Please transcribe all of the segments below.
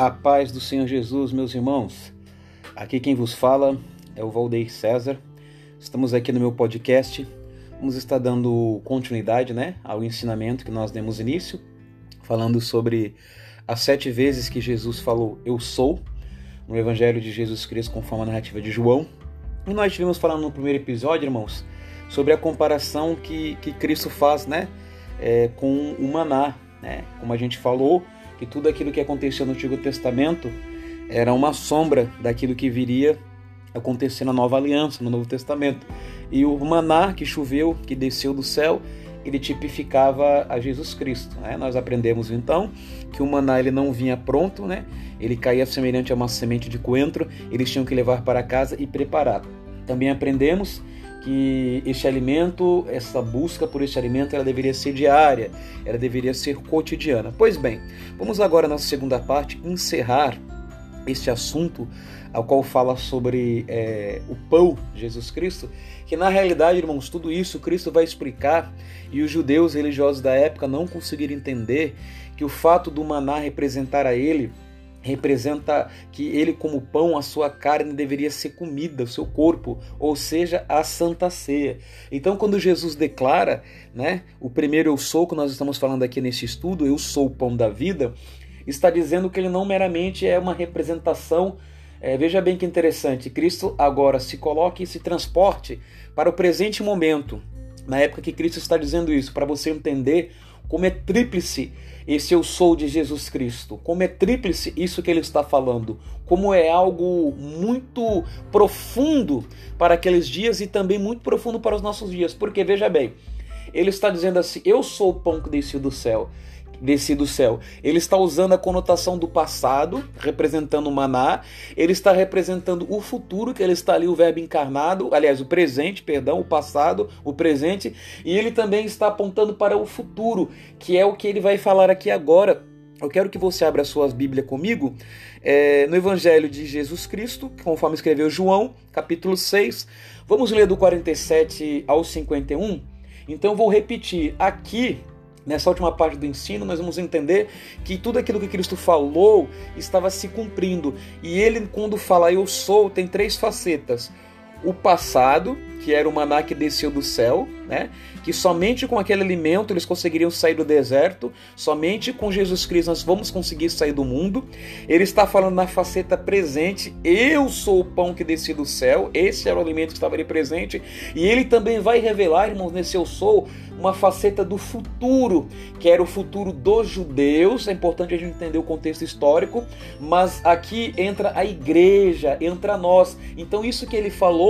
A paz do Senhor Jesus, meus irmãos. Aqui quem vos fala é o Valdeir César. Estamos aqui no meu podcast. Vamos estar dando continuidade né, ao ensinamento que nós demos início, falando sobre as sete vezes que Jesus falou Eu sou, no Evangelho de Jesus Cristo, conforme a narrativa de João. E nós estivemos falando no primeiro episódio, irmãos, sobre a comparação que, que Cristo faz né, é, com o maná. Né? Como a gente falou, que tudo aquilo que aconteceu no Antigo Testamento era uma sombra daquilo que viria acontecer na Nova Aliança, no Novo Testamento. E o maná que choveu, que desceu do céu, ele tipificava a Jesus Cristo. Né? Nós aprendemos então que o maná ele não vinha pronto, né? ele caía semelhante a uma semente de coentro, eles tinham que levar para casa e preparar. Também aprendemos que este alimento, essa busca por este alimento, ela deveria ser diária, ela deveria ser cotidiana. Pois bem, vamos agora na segunda parte encerrar este assunto ao qual fala sobre é, o pão Jesus Cristo, que na realidade, irmãos, tudo isso Cristo vai explicar e os judeus religiosos da época não conseguiram entender que o fato do maná representar a ele representa que ele como pão, a sua carne deveria ser comida, o seu corpo, ou seja, a santa ceia. Então, quando Jesus declara, né, o primeiro eu sou que nós estamos falando aqui nesse estudo, eu sou o pão da vida, está dizendo que ele não meramente é uma representação é, veja bem que interessante, Cristo agora se coloca e se transporte para o presente momento, na época que Cristo está dizendo isso, para você entender como é tríplice esse eu sou de Jesus Cristo, como é tríplice isso que ele está falando, como é algo muito profundo para aqueles dias e também muito profundo para os nossos dias, porque veja bem, ele está dizendo assim: Eu sou o pão que desceu do céu desci do céu. Ele está usando a conotação do passado, representando o maná. Ele está representando o futuro, que ele está ali o verbo encarnado, aliás, o presente, perdão, o passado, o presente, e ele também está apontando para o futuro, que é o que ele vai falar aqui agora. Eu quero que você abra a sua Bíblia comigo é, no Evangelho de Jesus Cristo, conforme escreveu João, capítulo 6. Vamos ler do 47 ao 51. Então vou repetir. Aqui Nessa última parte do ensino, nós vamos entender que tudo aquilo que Cristo falou estava se cumprindo. E ele, quando fala eu sou, tem três facetas: o passado, que era o maná que desceu do céu, né? que somente com aquele alimento eles conseguiriam sair do deserto, somente com Jesus Cristo nós vamos conseguir sair do mundo. Ele está falando na faceta presente, eu sou o pão que desci do céu, esse era o alimento que estava ali presente, e ele também vai revelar, irmãos, nesse eu sou, uma faceta do futuro, que era o futuro dos judeus. É importante a gente entender o contexto histórico, mas aqui entra a igreja, entra nós. Então, isso que ele falou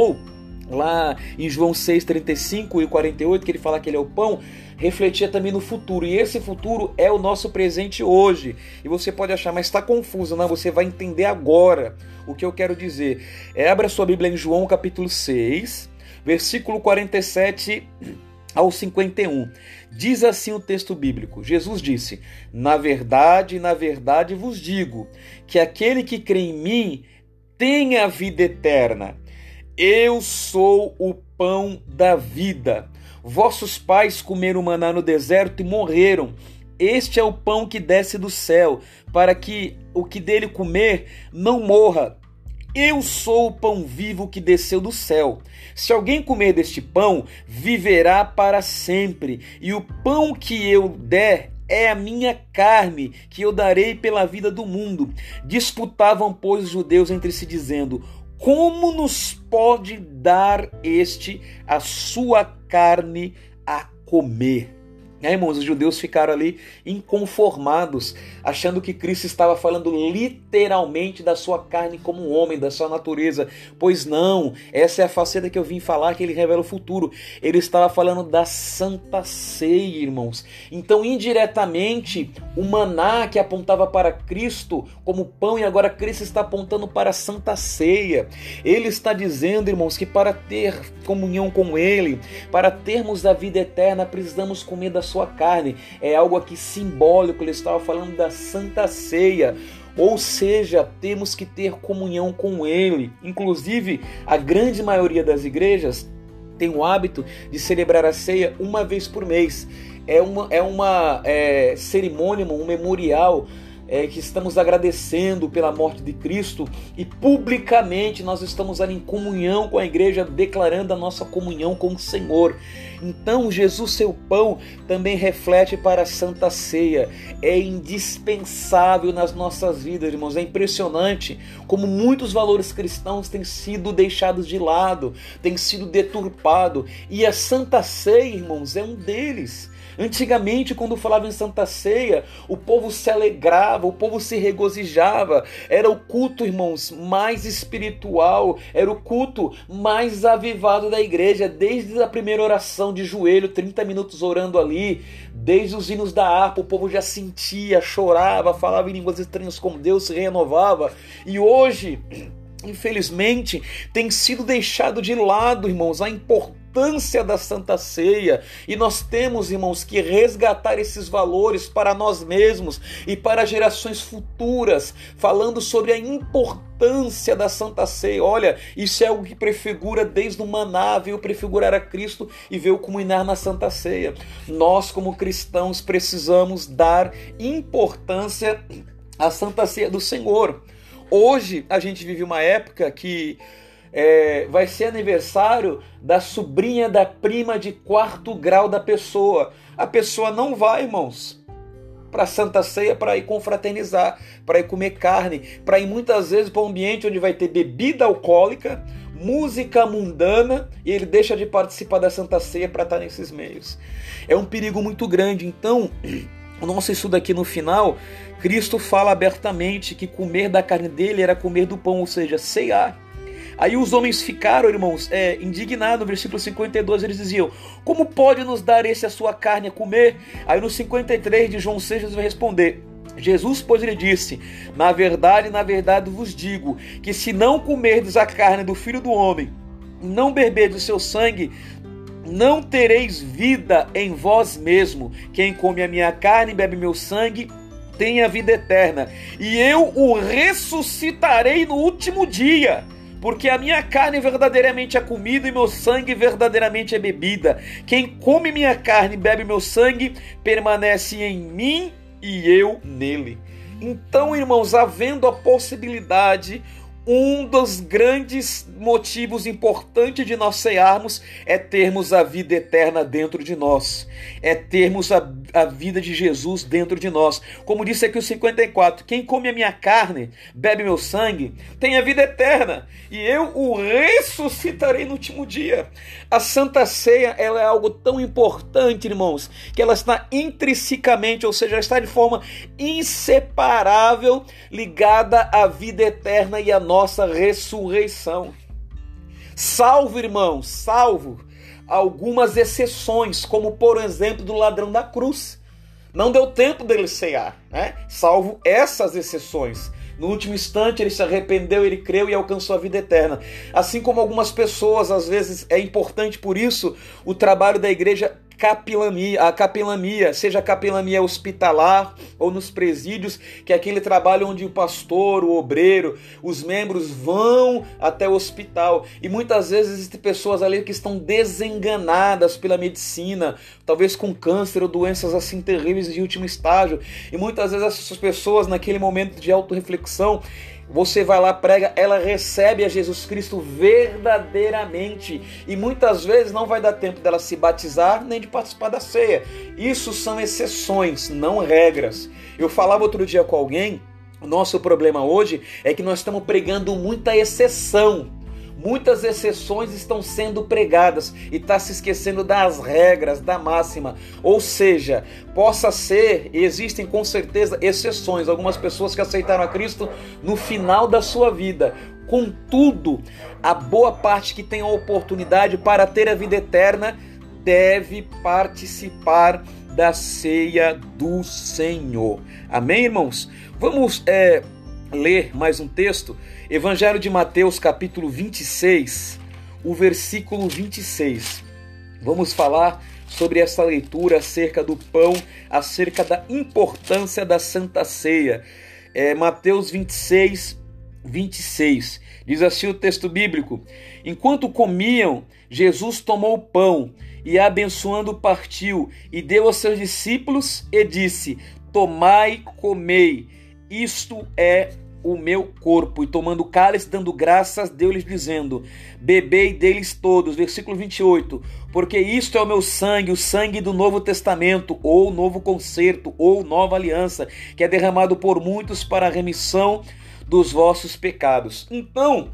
lá em João 6, 35 e 48, que ele fala que ele é o pão, refletia também no futuro. E esse futuro é o nosso presente hoje. E você pode achar, mas está confuso. Não, você vai entender agora o que eu quero dizer. É, abra sua Bíblia em João capítulo 6, versículo 47 ao 51. Diz assim o texto bíblico: Jesus disse: Na verdade, na verdade vos digo que aquele que crê em mim tem a vida eterna. Eu sou o pão da vida. Vossos pais comeram maná no deserto e morreram. Este é o pão que desce do céu, para que o que dele comer não morra. Eu sou o pão vivo que desceu do céu. Se alguém comer deste pão, viverá para sempre. E o pão que eu der é a minha carne, que eu darei pela vida do mundo. Disputavam, pois, os judeus entre si, dizendo: Como nos pode dar este a sua carne a comer? É, irmãos, os judeus ficaram ali inconformados, achando que Cristo estava falando literalmente da sua carne como um homem, da sua natureza. Pois não, essa é a faceta que eu vim falar, que ele revela o futuro. Ele estava falando da santa ceia, irmãos. Então, indiretamente, o maná que apontava para Cristo como pão, e agora Cristo está apontando para a santa ceia. Ele está dizendo, irmãos, que para ter comunhão com Ele, para termos a vida eterna, precisamos comer da sua carne. É algo aqui simbólico, ele estava falando da Santa Ceia. Ou seja, temos que ter comunhão com Ele. Inclusive, a grande maioria das igrejas tem o hábito de celebrar a ceia uma vez por mês. É uma, é uma é, cerimônia, um memorial é, que estamos agradecendo pela morte de Cristo e publicamente nós estamos ali em comunhão com a igreja, declarando a nossa comunhão com o Senhor. Então, Jesus, seu pão, também reflete para a Santa Ceia. É indispensável nas nossas vidas, irmãos. É impressionante como muitos valores cristãos têm sido deixados de lado, têm sido deturpados. E a Santa Ceia, irmãos, é um deles. Antigamente, quando falava em Santa Ceia, o povo se alegrava, o povo se regozijava. Era o culto, irmãos, mais espiritual, era o culto mais avivado da igreja, desde a primeira oração de joelho, 30 minutos orando ali, desde os hinos da harpa, o povo já sentia, chorava, falava em línguas estranhas como Deus se renovava. E hoje, infelizmente, tem sido deixado de lado, irmãos, a importância importância da Santa Ceia e nós temos, irmãos, que resgatar esses valores para nós mesmos e para gerações futuras, falando sobre a importância da Santa Ceia. Olha, isso é algo que prefigura desde o maná, veio prefigurar a Cristo e veio comunhar na Santa Ceia. Nós, como cristãos, precisamos dar importância à Santa Ceia do Senhor. Hoje a gente vive uma época que é, vai ser aniversário da sobrinha da prima de quarto grau da pessoa. A pessoa não vai, irmãos, para Santa Ceia para ir confraternizar, para ir comer carne, para ir muitas vezes para um ambiente onde vai ter bebida alcoólica, música mundana e ele deixa de participar da Santa Ceia para estar nesses meios. É um perigo muito grande. Então, o nosso estudo aqui no final, Cristo fala abertamente que comer da carne dele era comer do pão, ou seja, ceiar. Aí os homens ficaram, irmãos, é, indignados. No versículo 52 eles diziam: Como pode nos dar esse a sua carne a comer? Aí no 53 de João 6 Jesus vai responder: Jesus, pois, lhe disse: Na verdade, na verdade vos digo que se não comerdes a carne do filho do homem, não beberdes o seu sangue, não tereis vida em vós mesmo. Quem come a minha carne e bebe meu sangue tem a vida eterna, e eu o ressuscitarei no último dia porque a minha carne verdadeiramente é comida e meu sangue verdadeiramente é bebida. Quem come minha carne e bebe meu sangue permanece em mim e eu nele. Então, irmãos, havendo a possibilidade, um dos grandes motivos importantes de nós cearmos é termos a vida eterna dentro de nós, é termos a, a vida de Jesus dentro de nós. Como disse aqui o 54: quem come a minha carne, bebe meu sangue, tem a vida eterna, e eu o ressuscitarei no último dia. A Santa Ceia ela é algo tão importante, irmãos, que ela está intrinsecamente, ou seja, está de forma inseparável ligada à vida eterna e à nossa ressurreição. Salvo, irmãos, salvo algumas exceções, como por exemplo do ladrão da cruz. Não deu tempo dele cear, né? Salvo essas exceções. No último instante ele se arrependeu, ele creu e alcançou a vida eterna. Assim como algumas pessoas, às vezes é importante por isso o trabalho da igreja capilania, a capelania, seja a capelania hospitalar ou nos presídios, que é aquele trabalho onde o pastor, o obreiro, os membros vão até o hospital. E muitas vezes existem pessoas ali que estão desenganadas pela medicina, talvez com câncer ou doenças assim terríveis de último estágio. E muitas vezes essas pessoas, naquele momento de autorreflexão, você vai lá, prega, ela recebe a Jesus Cristo verdadeiramente. E muitas vezes não vai dar tempo dela se batizar nem de participar da ceia. Isso são exceções, não regras. Eu falava outro dia com alguém, nosso problema hoje é que nós estamos pregando muita exceção Muitas exceções estão sendo pregadas e está se esquecendo das regras, da máxima. Ou seja, possa ser, existem com certeza exceções, algumas pessoas que aceitaram a Cristo no final da sua vida. Contudo, a boa parte que tem a oportunidade para ter a vida eterna deve participar da ceia do Senhor. Amém, irmãos? Vamos é, ler mais um texto Evangelho de Mateus, capítulo 26, o versículo 26. Vamos falar sobre essa leitura acerca do pão, acerca da importância da Santa Ceia. É, Mateus 26, 26. Diz assim o texto bíblico: Enquanto comiam, Jesus tomou o pão e, abençoando, partiu e deu aos seus discípulos e disse: Tomai, comei isto é o meu corpo. E tomando cálice, dando graças, deu-lhes dizendo: Bebei deles todos. Versículo 28. Porque isto é o meu sangue, o sangue do Novo Testamento, ou novo concerto, ou nova aliança, que é derramado por muitos para a remissão dos vossos pecados. Então,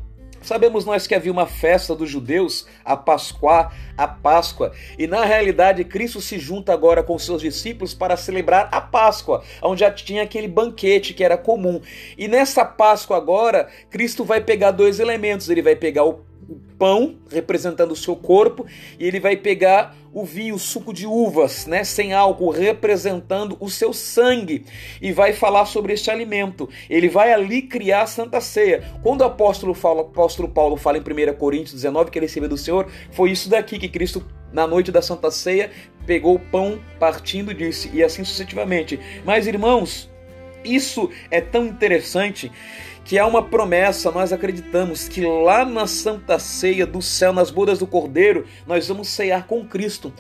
Sabemos nós que havia uma festa dos judeus, a Páscoa, a Páscoa, e na realidade Cristo se junta agora com seus discípulos para celebrar a Páscoa, onde já tinha aquele banquete que era comum. E nessa Páscoa agora, Cristo vai pegar dois elementos, ele vai pegar o o pão representando o seu corpo e ele vai pegar o vinho, o suco de uvas, né, sem álcool, representando o seu sangue e vai falar sobre este alimento. Ele vai ali criar a Santa Ceia. Quando o apóstolo, fala, o apóstolo Paulo fala em 1 Coríntios 19 que ele recebeu do Senhor, foi isso daqui que Cristo na noite da Santa Ceia pegou o pão, partindo disse e assim sucessivamente. Mas irmãos, isso é tão interessante que há uma promessa, nós acreditamos que lá na Santa Ceia do céu, nas bodas do Cordeiro, nós vamos ceiar com Cristo.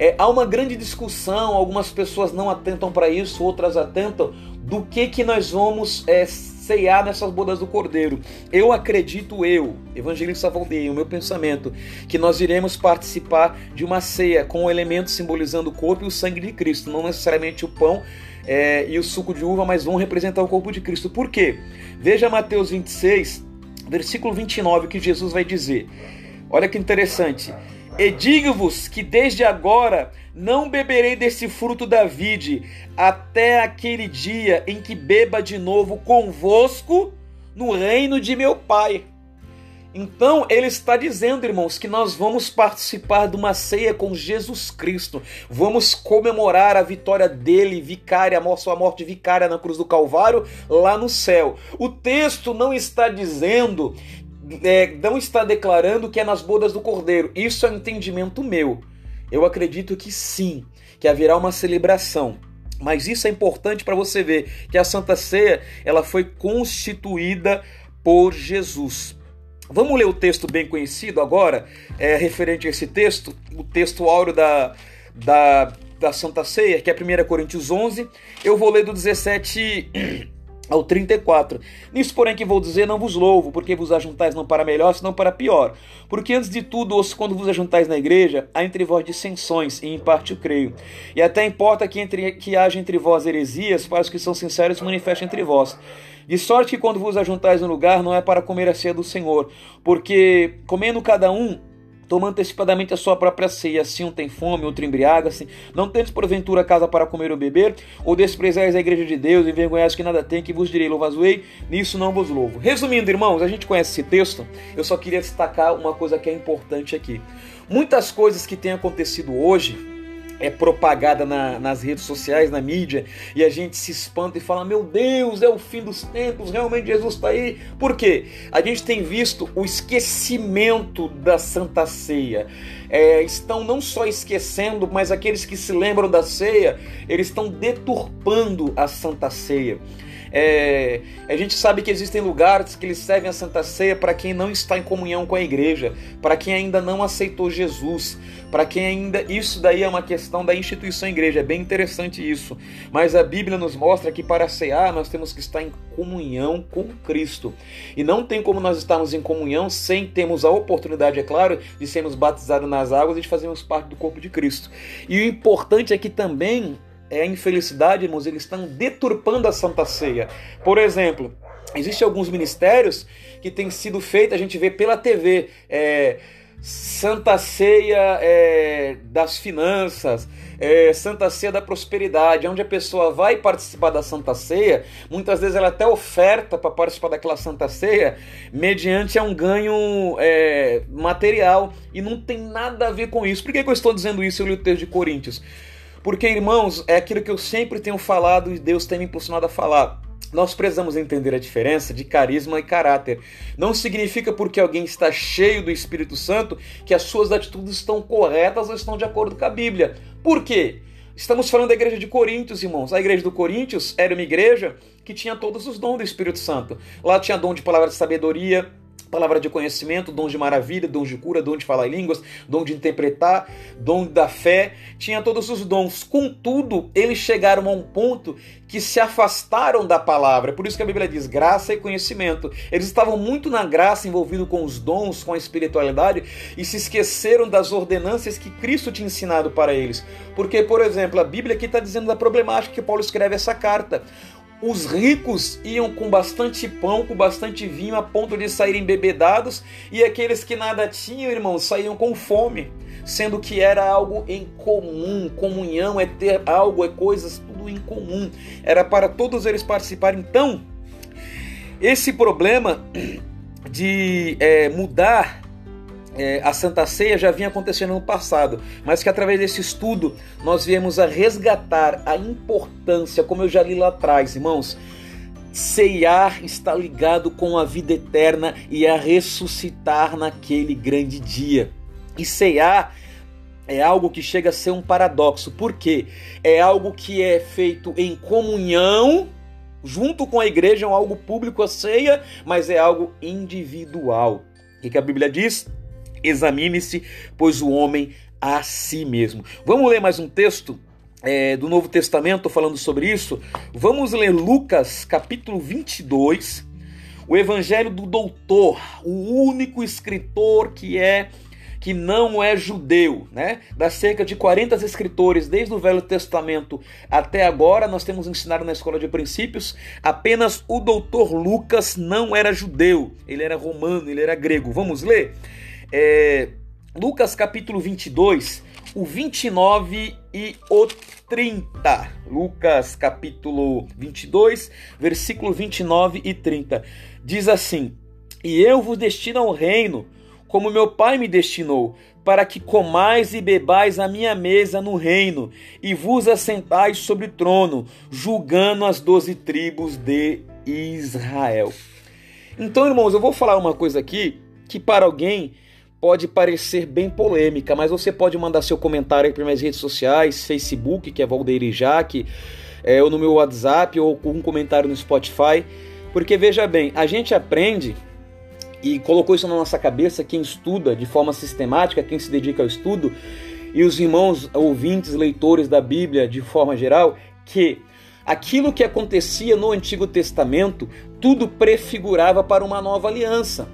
É, há uma grande discussão, algumas pessoas não atentam para isso, outras atentam, do que que nós vamos é, ceiar nessas bodas do Cordeiro. Eu acredito, eu, evangelista Valdeir, o meu pensamento, que nós iremos participar de uma ceia com o elemento simbolizando o corpo e o sangue de Cristo, não necessariamente o pão é, e o suco de uva, mas vão representar o corpo de Cristo. Por quê? Veja Mateus 26, versículo 29, que Jesus vai dizer. Olha que interessante. E digo-vos que desde agora não beberei desse fruto da vide, até aquele dia em que beba de novo convosco no reino de meu Pai. Então ele está dizendo, irmãos, que nós vamos participar de uma ceia com Jesus Cristo. Vamos comemorar a vitória dele, vicária, a sua morte vicária na cruz do Calvário, lá no céu. O texto não está dizendo, é, não está declarando que é nas bodas do Cordeiro. Isso é um entendimento meu. Eu acredito que sim, que haverá uma celebração. Mas isso é importante para você ver que a Santa Ceia ela foi constituída por Jesus. Vamos ler o texto bem conhecido agora, é, referente a esse texto, o texto áureo da, da, da Santa Ceia, que é 1 Coríntios 11. Eu vou ler do 17 ao 34. Nisso, porém, que vou dizer, não vos louvo, porque vos ajuntais não para melhor, senão para pior. Porque antes de tudo, quando vos ajuntais na igreja, há entre vós dissensões, e em parte o creio. E até importa que, entre, que haja entre vós heresias, para os que são sinceros se manifestem entre vós. De sorte que quando vos ajuntais no lugar, não é para comer a ceia do Senhor, porque comendo cada um toma antecipadamente a sua própria ceia, assim um tem fome, outro embriaga-se. Não tendes porventura casa para comer ou beber, ou desprezais a igreja de Deus, envergonhais que nada tem, que vos direi, louvas-ei, nisso não vos louvo. Resumindo, irmãos, a gente conhece esse texto, eu só queria destacar uma coisa que é importante aqui. Muitas coisas que têm acontecido hoje, é propagada na, nas redes sociais, na mídia, e a gente se espanta e fala: Meu Deus, é o fim dos tempos, realmente Jesus está aí. Por quê? A gente tem visto o esquecimento da Santa Ceia. É, estão não só esquecendo, mas aqueles que se lembram da ceia, eles estão deturpando a Santa Ceia. É, a gente sabe que existem lugares que eles servem a Santa Ceia para quem não está em comunhão com a igreja, para quem ainda não aceitou Jesus, para quem ainda. Isso daí é uma questão da instituição igreja, é bem interessante isso. Mas a Bíblia nos mostra que para cear nós temos que estar em comunhão com Cristo. E não tem como nós estarmos em comunhão sem termos a oportunidade, é claro, de sermos batizados nas águas e de fazermos parte do corpo de Cristo. E o importante é que também é a infelicidade, irmãos, eles estão deturpando a Santa Ceia. Por exemplo, existem alguns ministérios que têm sido feitos, a gente vê pela TV, é, Santa Ceia é, das Finanças, é, Santa Ceia da Prosperidade, onde a pessoa vai participar da Santa Ceia, muitas vezes ela até oferta para participar daquela Santa Ceia, mediante um ganho é, material, e não tem nada a ver com isso. Por que, que eu estou dizendo isso? Eu li o texto de Coríntios. Porque, irmãos, é aquilo que eu sempre tenho falado e Deus tem me impulsionado a falar. Nós precisamos entender a diferença de carisma e caráter. Não significa porque alguém está cheio do Espírito Santo que as suas atitudes estão corretas ou estão de acordo com a Bíblia. Por quê? Estamos falando da igreja de Coríntios, irmãos. A igreja do Coríntios era uma igreja que tinha todos os dons do Espírito Santo. Lá tinha dom de palavra de sabedoria, palavra de conhecimento, dom de maravilha, dom de cura, dom de falar línguas, dom de interpretar, dom da fé, tinha todos os dons. Contudo, eles chegaram a um ponto que se afastaram da palavra. Por isso que a Bíblia diz graça e conhecimento. Eles estavam muito na graça, envolvidos com os dons, com a espiritualidade, e se esqueceram das ordenanças que Cristo tinha ensinado para eles. Porque, por exemplo, a Bíblia aqui está dizendo da problemática que Paulo escreve essa carta. Os ricos iam com bastante pão, com bastante vinho, a ponto de saírem bebedados, e aqueles que nada tinham, irmãos, saíam com fome, sendo que era algo em comum. Comunhão é ter algo, é coisas tudo em comum. Era para todos eles participarem. Então, esse problema de é, mudar é, a Santa Ceia já vinha acontecendo no passado, mas que através desse estudo nós viemos a resgatar a importância, como eu já li lá atrás, irmãos. Ceiar está ligado com a vida eterna e a ressuscitar naquele grande dia. E ceiar é algo que chega a ser um paradoxo, porque é algo que é feito em comunhão, junto com a igreja, é algo público a ceia, mas é algo individual. O que a Bíblia diz? Examine-se, pois o homem a si mesmo. Vamos ler mais um texto é, do Novo Testamento falando sobre isso? Vamos ler Lucas capítulo 22, o Evangelho do Doutor, o único escritor que é que não é judeu, né? Das cerca de 40 escritores desde o Velho Testamento até agora, nós temos ensinado na escola de princípios, apenas o doutor Lucas não era judeu, ele era romano, ele era grego. Vamos ler? É, Lucas capítulo 22, o 29 e o 30. Lucas capítulo 22, versículo 29 e 30. Diz assim: E eu vos destino ao reino, como meu Pai me destinou, para que comais e bebais a minha mesa no reino, e vos assentais sobre o trono, julgando as doze tribos de Israel. Então, irmãos, eu vou falar uma coisa aqui que para alguém pode parecer bem polêmica, mas você pode mandar seu comentário aí para minhas redes sociais, Facebook, que é Valdeir Jaque, é, ou no meu WhatsApp, ou um comentário no Spotify. Porque veja bem, a gente aprende e colocou isso na nossa cabeça, quem estuda de forma sistemática, quem se dedica ao estudo, e os irmãos ouvintes, leitores da Bíblia de forma geral, que aquilo que acontecia no Antigo Testamento, tudo prefigurava para uma nova aliança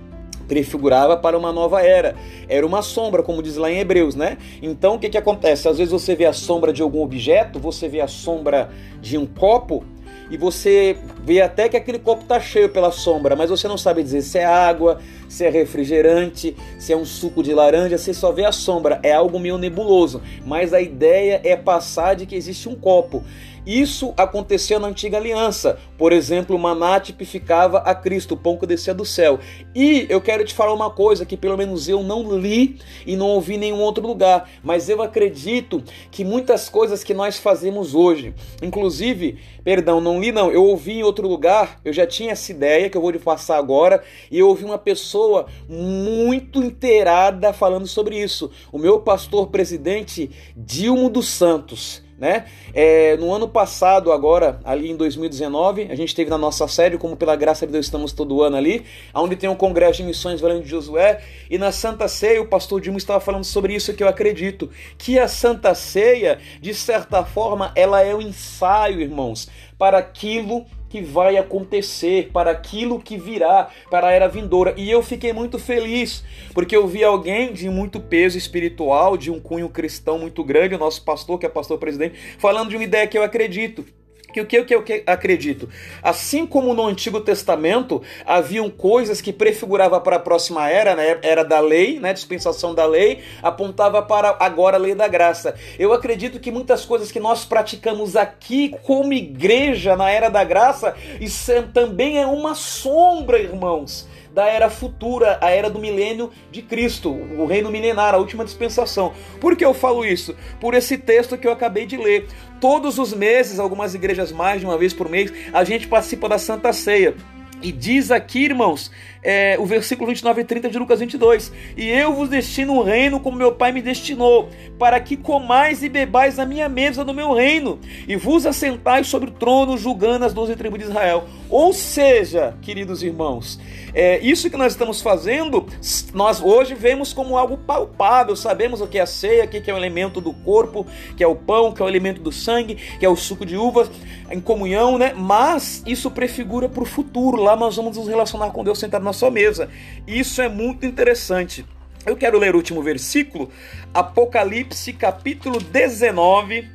prefigurava para uma nova era. Era uma sombra, como diz lá em Hebreus, né? Então o que, que acontece? Às vezes você vê a sombra de algum objeto, você vê a sombra de um copo, e você vê até que aquele copo está cheio pela sombra, mas você não sabe dizer se é água, se é refrigerante, se é um suco de laranja, você só vê a sombra, é algo meio nebuloso, mas a ideia é passar de que existe um copo. Isso acontecia na antiga aliança. Por exemplo, maná tipificava a Cristo, o pão que descia do céu. E eu quero te falar uma coisa que pelo menos eu não li e não ouvi em nenhum outro lugar, mas eu acredito que muitas coisas que nós fazemos hoje, inclusive, perdão, não li não, eu ouvi em outro lugar, eu já tinha essa ideia que eu vou te passar agora, e eu ouvi uma pessoa muito inteirada falando sobre isso. O meu pastor presidente Dilmo dos Santos né? É, no ano passado, agora, ali em 2019, a gente teve na nossa sede, como pela graça de Deus estamos todo ano ali, onde tem um congresso de missões Valente de Josué, e na Santa Ceia o pastor Dilma estava falando sobre isso que eu acredito, que a Santa Ceia, de certa forma, ela é um ensaio, irmãos, para aquilo que vai acontecer, para aquilo que virá, para a era vindoura. E eu fiquei muito feliz, porque eu vi alguém de muito peso espiritual, de um cunho cristão muito grande, o nosso pastor, que é pastor presidente, falando de uma ideia que eu acredito que o que, eu acredito? Assim como no Antigo Testamento haviam coisas que prefiguravam para a próxima era, né? era da lei, né? dispensação da lei, apontava para agora a lei da graça. Eu acredito que muitas coisas que nós praticamos aqui como igreja na era da graça, isso também é uma sombra, irmãos da era futura, a era do milênio de Cristo, o reino milenar, a última dispensação. Por que eu falo isso? Por esse texto que eu acabei de ler. Todos os meses, algumas igrejas mais de uma vez por mês, a gente participa da Santa Ceia. E diz aqui, irmãos, é, o versículo 29 e 30 de Lucas 22: E eu vos destino um reino como meu pai me destinou, para que comais e bebais a minha mesa no meu reino, e vos assentais sobre o trono, julgando as doze tribos de Israel. Ou seja, queridos irmãos, é, isso que nós estamos fazendo, nós hoje vemos como algo palpável, sabemos o que é a ceia, o que é o elemento do corpo, que é o pão, que é o elemento do sangue, que é o suco de uvas, em comunhão, né? Mas isso prefigura para o futuro, lá nós vamos nos relacionar com Deus sentado na sua mesa. Isso é muito interessante. Eu quero ler o último versículo, Apocalipse capítulo 19,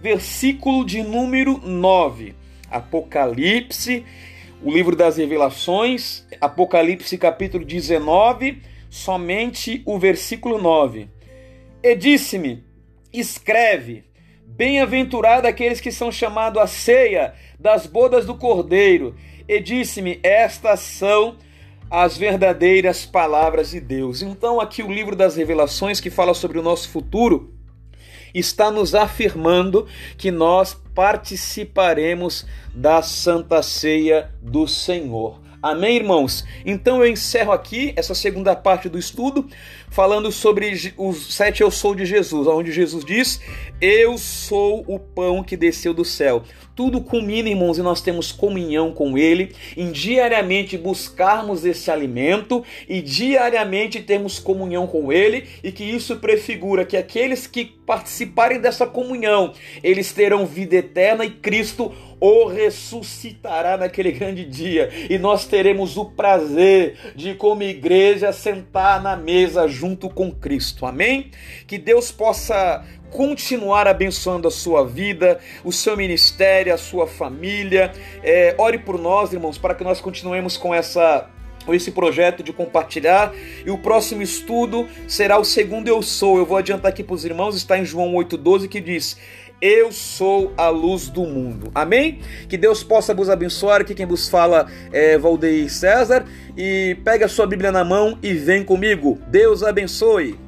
versículo de número 9. Apocalipse, o livro das revelações, Apocalipse capítulo 19, somente o versículo 9. E disse-me: Escreve, bem-aventurado aqueles que são chamados à ceia das bodas do Cordeiro. E disse-me: Estas são as verdadeiras palavras de Deus. Então, aqui o livro das Revelações, que fala sobre o nosso futuro, está nos afirmando que nós participaremos da Santa Ceia do Senhor. Amém, irmãos? Então eu encerro aqui essa segunda parte do estudo, falando sobre os sete eu sou de Jesus, onde Jesus diz: Eu sou o pão que desceu do céu. Tudo culmina, irmãos, e nós temos comunhão com Ele, em diariamente buscarmos esse alimento e diariamente termos comunhão com Ele, e que isso prefigura que aqueles que participarem dessa comunhão, eles terão vida eterna e Cristo o ressuscitará naquele grande dia e nós teremos o prazer de, como igreja, sentar na mesa junto com Cristo. Amém? Que Deus possa continuar abençoando a sua vida, o seu ministério, a sua família. É, ore por nós, irmãos, para que nós continuemos com essa esse projeto de compartilhar. E o próximo estudo será o segundo Eu Sou. Eu vou adiantar aqui para os irmãos, está em João 8,12, que diz: eu sou a luz do mundo. Amém? Que Deus possa vos abençoar. Aqui quem vos fala é Valdeir César. E pega a sua Bíblia na mão e vem comigo. Deus abençoe.